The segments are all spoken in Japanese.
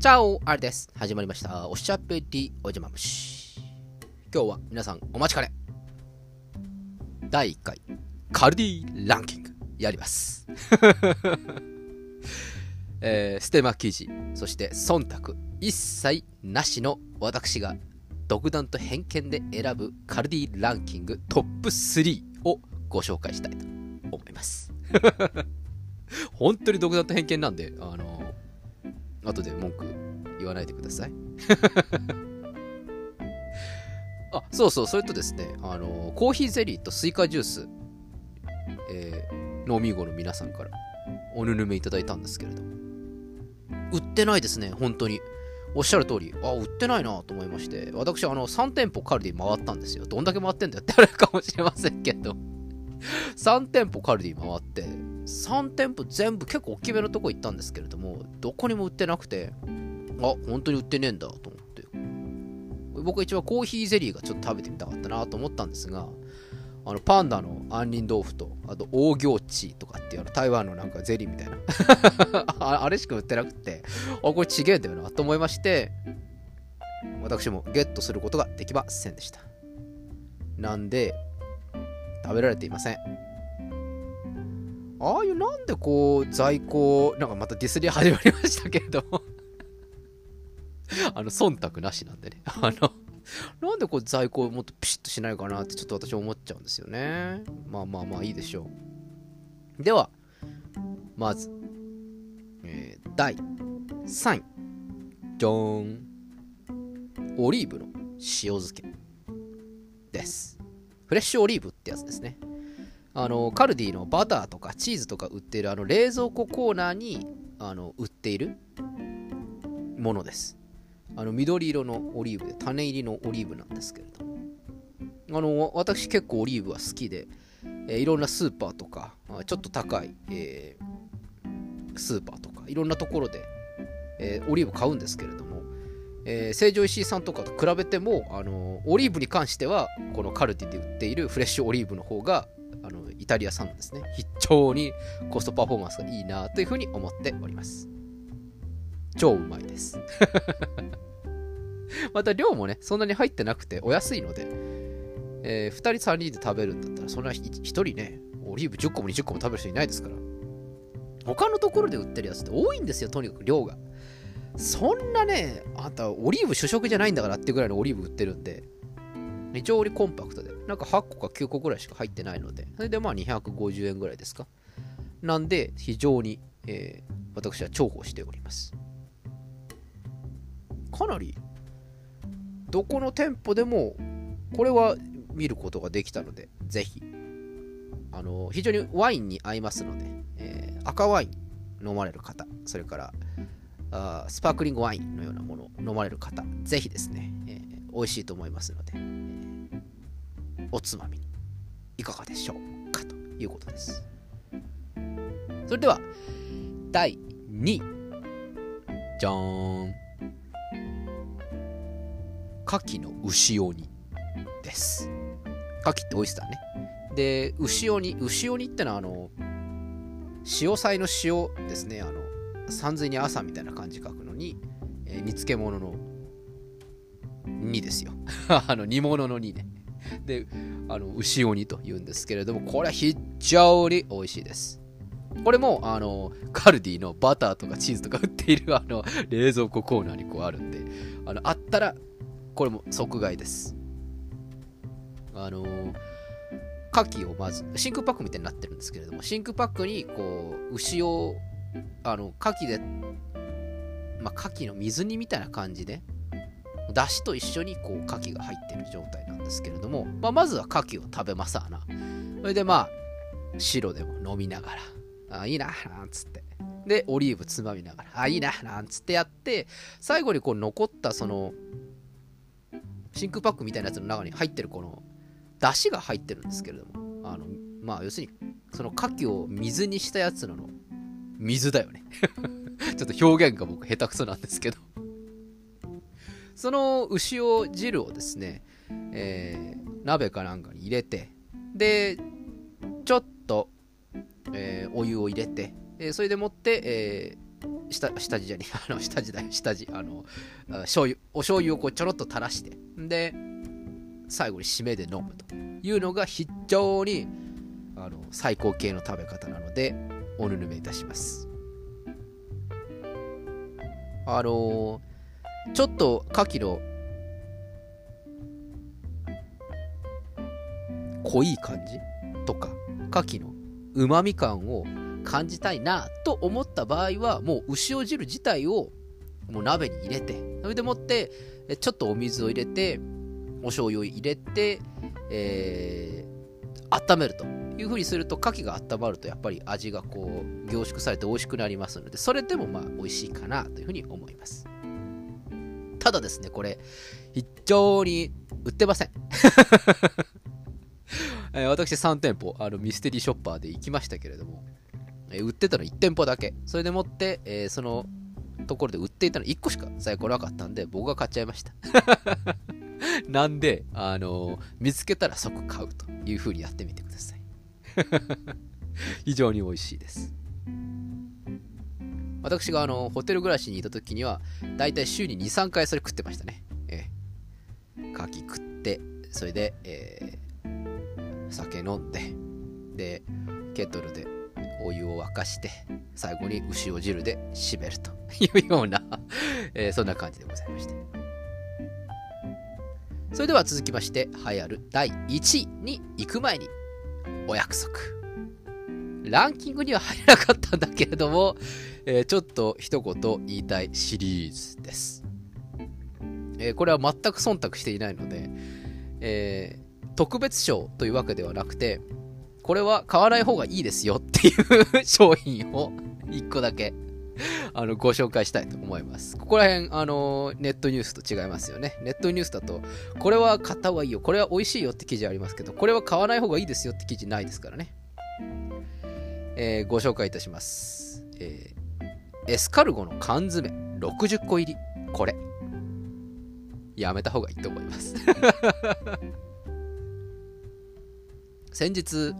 チャオあれです。始まりました。おしゃべりおじまむし。今日は皆さんお待ちかね。第1回、カルディランキング、やります。えー、ステマ記事、そして忖度、一切なしの私が独断と偏見で選ぶカルディランキングトップ3をご紹介したいと思います。本当に独断と偏見なんで、あの後で文句言わないでください。あ、そうそう、それとですね、あのコーヒーゼリーとスイカジュース、えー、飲み子の皆さんからおぬぬめいただいたんですけれども、売ってないですね、本当に。おっしゃる通り、あ、売ってないなと思いまして、私、あの、3店舗カルディ回ったんですよ。どんだけ回ってんだよってあるかもしれませんけど、3店舗カルディ回って、3店舗全部結構大きめのとこ行ったんですけれども、どこにも売ってなくて、あ、本当に売ってねえんだと思って。僕は一番コーヒーゼリーがちょっと食べてみたかったなと思ったんですが、あのパンダの杏仁豆腐と、あと大行地とかっていうあの台湾のなんかゼリーみたいな あ、あれしか売ってなくて、あ、これちげえんだよなと思いまして、私もゲットすることができませんでした。なんで、食べられていません。ああいうなんでこう在庫なんかまたディスり始まりましたけれど。も あの忖度なしなんでね。あのなんでこう在庫をもっとピシッとしないかなってちょっと私思っちゃうんですよね。まあまあまあいいでしょう。ではまず、えー第3位。じゃーんオリーブの塩漬けです。フレッシュオリーブってやつですね。あのカルディのバターとかチーズとか売っているあの冷蔵庫コーナーにあの売っているものです。あの緑色のオリーブで種入りのオリーブなんですけれども。あの私結構オリーブは好きで、えーいろんなスーパーとかあちょっと高い、えースーパーとかいろんなところで、えーオリーブ買うんですけれども、えー成城石井さんとかと比べてもあのオリーブに関してはこのカルディで売っているフレッシュオリーブの方があのイタリア産ですね非常にコストパフォーマンスがいいなというふうに思っております。超うまいです。また量もねそんなに入ってなくてお安いので、え2人3人で食べるんだったらそんな1人ねオリーブ10個も20個も食べる人いないですから。他のところで売ってるやつって多いんですよとにかく量が。そんなねあんたオリーブ主食じゃないんだからってぐらいのオリーブ売ってるんで非常にコンパクトでなんか8個か9個ぐらいしか入ってないのでそれでまあ250円ぐらいですか。なんで非常に、えー私は重宝しております。かなりどこの店舗でもこれは見ることができたのでぜひ。あの非常にワインに合いますので、えー赤ワイン飲まれる方それからあスパークリングワインのようなものを飲まれる方ぜひですね、えー美味しいと思いますので、おつまみに。いかがでしょうか？ということです。それでは第2位じゃーん。牡蠣の牛鬼です。牡蠣ってオイスターね。で牛鬼牛鬼ってのはあの潮菜の塩ですね。あの三髄に朝みたいな感じ書くのに、えー煮付け物の2ですよ。あの煮物の2ね。であの牛鬼と言うんですけれどもこれは非常に美味しいです。これもあのカルディのバターとかチーズとか売っているあの冷蔵庫コーナーにこうあるんであのあったらこれも即買いです。あの牡蠣をまず真空パックみたいになってるんですけれども真空パックにこう牛をあの牡蠣でまあ牡蠣の水煮みたいな感じでだしと一緒にこう牡蠣が入ってる状態んですけれども、まあ、まずは牡蠣を食べますわな。それでまあ白でも飲みながらあいいななんつって。でオリーブつまみながらあいいななんつってやって最後にこう残ったその真空パックみたいなやつの中に入ってるこの出汁が入ってるんですけれどもあのまあ要するにその牡蠣を水にしたやつのの水だよね。ちょっと表現が僕下手くそなんですけど。その牛尾汁をですね、えー鍋かなんかに入れてでちょっと、えーお湯を入れて、えーそれでもって、えー下下地じゃね あの下地だよ下地あのあ醤油お醤油をこうちょろっと垂らしてで最後に締めで飲むというのが非常にあの最高級の食べ方なのでおぬるめいたします。あのーちょっと牡蠣の濃い感じとか牡蠣のうまみ感を感じたいなと思った場合はもう牛尾汁自体をもう鍋に入れてそれでもってちょっとお水を入れてお醤油を入れて、えー温めるというふうにすると牡蠣が温まるとやっぱり味がこう凝縮されて美味しくなりますのでそれでもまあ美味しいかなというふうに思います。ただですねこれ非常に売ってません。えー私3店舗あのミステリーショッパーで行きましたけれども、えー売ってたの1店舗だけ。それでもって、えーそのところで売っていたの1個しか在庫なかったんで僕が買っちゃいました。なんで、あの見つけたら即買うという風にやってみてください。非常に美味しいです。私があのホテル暮らしにいた時にはだいたい週に23回それ食ってましたね。ええ牡蠣食ってそれで、えー酒飲んで でケトルでお湯を沸かして最後に牛尾汁で締めると。いうような、えーそんな感じでございましたそれでは続きまして流行る第1位に行く前にお約束。ランキングには入らなかったんだけれども、えーちょっと一言言いたいシリーズです、えーこれは全く忖度していないので、えー特別賞というわけではなくてこれは買わない方がいいですよっていう商品を1個だけあのご紹介したいと思います。ここら辺、あのネットニュースと違いますよね。ネットニュースだと、これは買った方がいいよ、これは美味しいよって記事ありますけど、これは買わない方がいいですよって記事ないですからね。えーご紹介いたします。えーエスカルゴの缶詰60個入り。これ。やめた方がいいと思います。先日、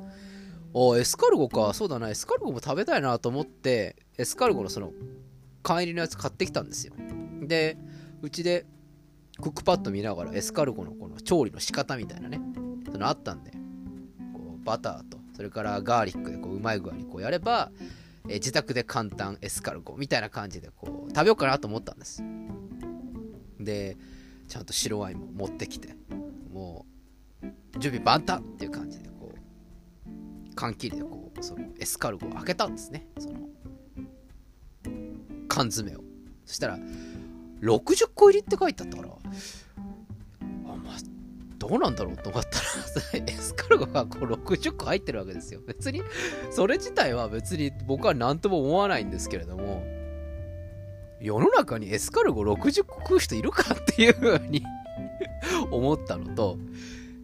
おエスカルゴか、そうだな、エスカルゴも食べたいなと思って、エスカルゴのその、缶入りのやつ買ってきたんですよ。で、うちでクックパッド見ながらエスカルゴのこの調理の仕方みたいなね、そのあったんで、こうバターと、それからガーリックでこううまい具合にこうやれば、えー自宅で簡単エスカルゴみたいな感じでこう食べようかなと思ったんです。で、ちゃんと白ワインも持ってきて、もう、準備万端っていう感じで缶切りでこうそのエスカルゴを開けたんですね。その缶詰を。そしたら60個入りって書いてあったからあまあどうなんだろうと思ったら エスカルゴがこう60個入ってるわけですよ。別にそれ自体は別に僕は何とも思わないんですけれども世の中にエスカルゴ60個食う人いるかっていうふうに 思ったのと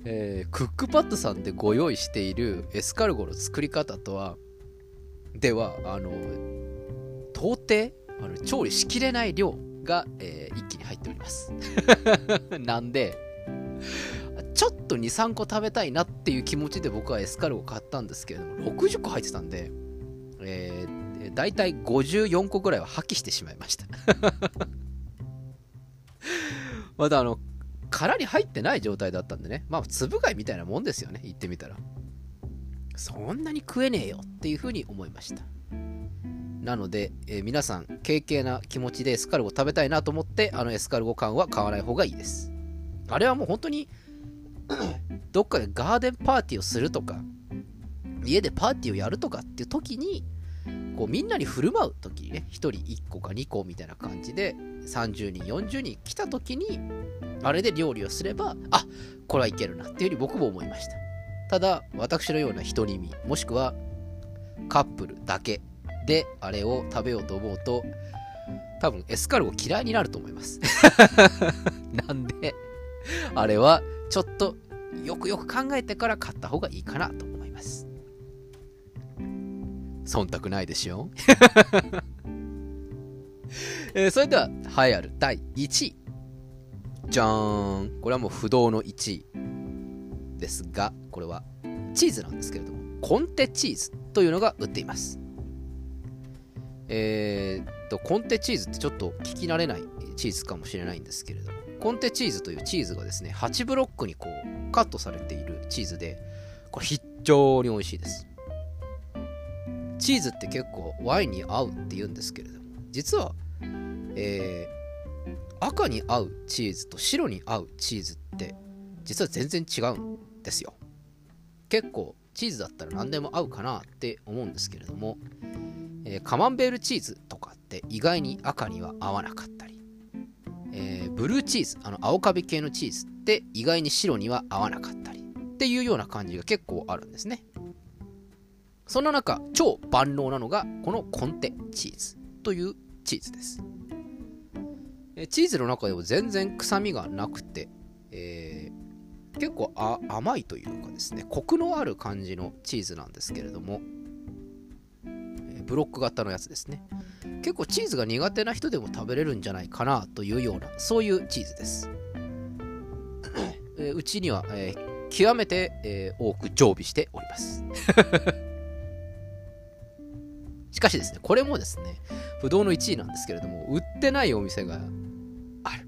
えークックパッドさんでご用意しているエスカルゴの作り方とはではあの到底あの調理しきれない量が、えー一気に入っております。なんでちょっと23個食べたいなっていう気持ちで僕はエスカルゴ買ったんですけれども60個入ってたんで、えー、だいたい54個ぐらいは破棄してしまいました。またあの殻に入ってない状態だったんでね。まあ粒貝みたいなもんですよね。言ってみたら。そんなに食えねえよっていうふうに思いました。なので、えー皆さん軽々な気持ちでエスカルゴ食べたいなと思ってあのエスカルゴ缶は買わない方がいいです。あれはもう本当にどっかでガーデンパーティーをするとか家でパーティーをやるとかっていう時にこうみんなに振る舞う時ね1人1個か2個みたいな感じで30人40人来た時にあれで料理をすればあこれはいけるなっていうふうに僕も思いました。ただ私のような独り身もしくはカップルだけであれを食べようと思うと多分エスカルゴ嫌いになると思います。なんであれはちょっとよくよく考えてから買った方がいいかなと。忖度ないでしょ？えーそれでは栄えある第1位。じゃーんこれはもう不動の1位ですがこれはチーズなんですけれどもコンテチーズというのが売っています。えーっと、コンテチーズってちょっと聞き慣れないチーズかもしれないんですけれども、コンテチーズというチーズがですね、8ブロックにこうカットされているチーズで、これ非常に美味しいです。チーズって結構ワインに合うって言うんですけれども、実は、えー、赤に合うチーズと白に合うチーズって実は全然違うんですよ。結構チーズだったら何でも合うかなって思うんですけれども、えー、カマンベールチーズとかって意外に赤には合わなかったり、えー、ブルーチーズあの青カビ系のチーズって意外に白には合わなかったりっていうような感じが結構あるんですねそんな中超万能なのがこのコンテチーズというチーズです。チーズの中でも全然臭みがなくて、えー、結構甘いというかですねコクのある感じのチーズなんですけれどもブロック型のやつですね。結構チーズが苦手な人でも食べれるんじゃないかなというようなそういうチーズです。うちには、えー、極めて、えー、多く常備しております。しかしですねこれもですね不動の1位なんですけれども売ってないお店がある、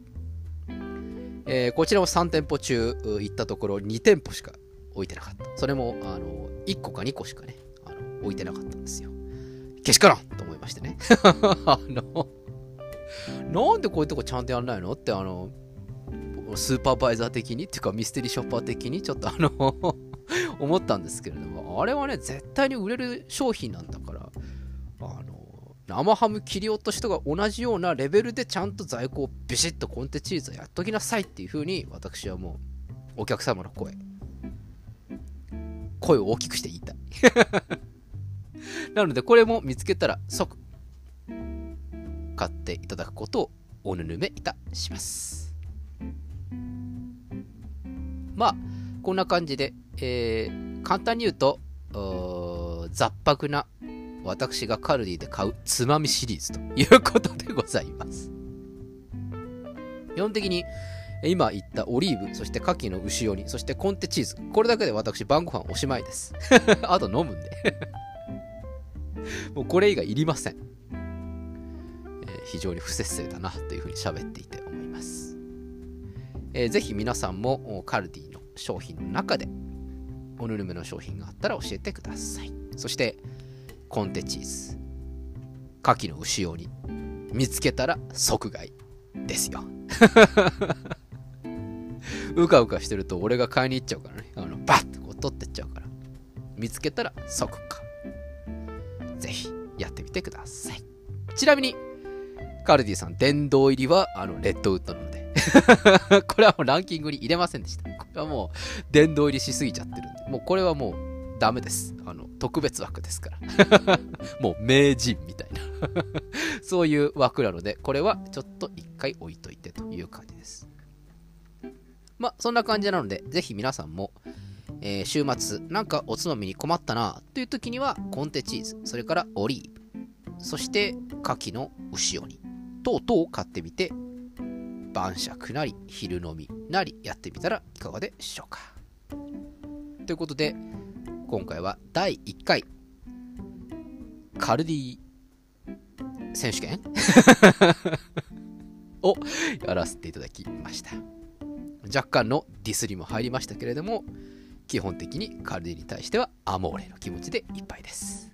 えー、こちらも3店舗中行ったところ2店舗しか置いてなかった。それもあの1個か2個しかねあの置いてなかったんですよ。けしからんと思いましてね。あの、なんでこういうとこちゃんとやんないのって、あの、スーパーバイザー的にっていうかミステリーショッパー的にちょっとあの 思ったんですけれども、あれはね、絶対に売れる商品なんだ、生ハム切り落としとか同じようなレベルでちゃんと在庫をビシッとコンテチーズをやっときなさいっていう風に私はもうお客様の声声を大きくして言いたい なので、これも見つけたら即買っていただくことをおぬぬめいたします。まあ、こんな感じで、えー、簡単に言うと、雑白な私がカルディで買うつまみシリーズということでございます。基本的に今言ったオリーブ、そして牡蠣の牛寄り、そしてコンテチーズ。これだけで私晩ご飯おしまいです。あと飲むんで もうこれ以外いりません。えー、非常に不節制だなというふうに喋っていて思います。えー、ぜひ皆さんもカルディの商品の中でおぬるめの商品があったら教えてください。そして、コンテチーズ、牡蠣の牛用に見つけたら即買いですよ。うかうかしてると俺が買いに行っちゃうからね。あのバッとこう取ってっちゃうから。見つけたら即買ぜひやってみてください。ちなみに、カルディさん、殿堂入りはあのレッドウッドなので これはもうランキングに入れませんでした。これはもう殿堂入りしすぎちゃってるんで、もうこれはもうダメです。あの、特別枠ですから もう名人みたいな そういう枠なので、これはちょっと一回置いといてという感じです。まあ、そんな感じなので、ぜひ皆さんも、えー、週末なんかおつまみに困ったなという時にはコンテチーズそれからオリーブそして牡蠣の牛鬼等々を買ってみて晩酌なり昼飲みなりやってみたらいかがでしょうかということで今回は第1回。カルディ選手権？をやらせていただきました。若干のディスりも入りましたけれども基本的にカルディに対してはアモーレの気持ちでいっぱいです。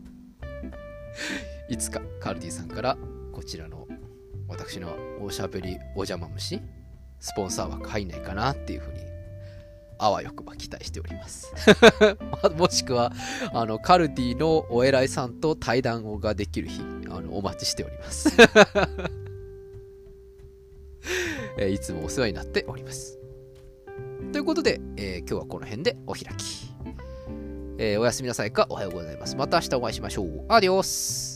いつかカルディさんからこちらの私のおしゃべりお邪魔虫スポンサー枠入んないかなっていうふうにあわよくば期待しております もしくはあのカルディのお偉いさんと対談をができる日あのお待ちしております えいつもお世話になっておりますということで、えー、今日はこの辺でお開き。えー、おやすみなさいかおはようございます。また明日お会いしましょう。アディオス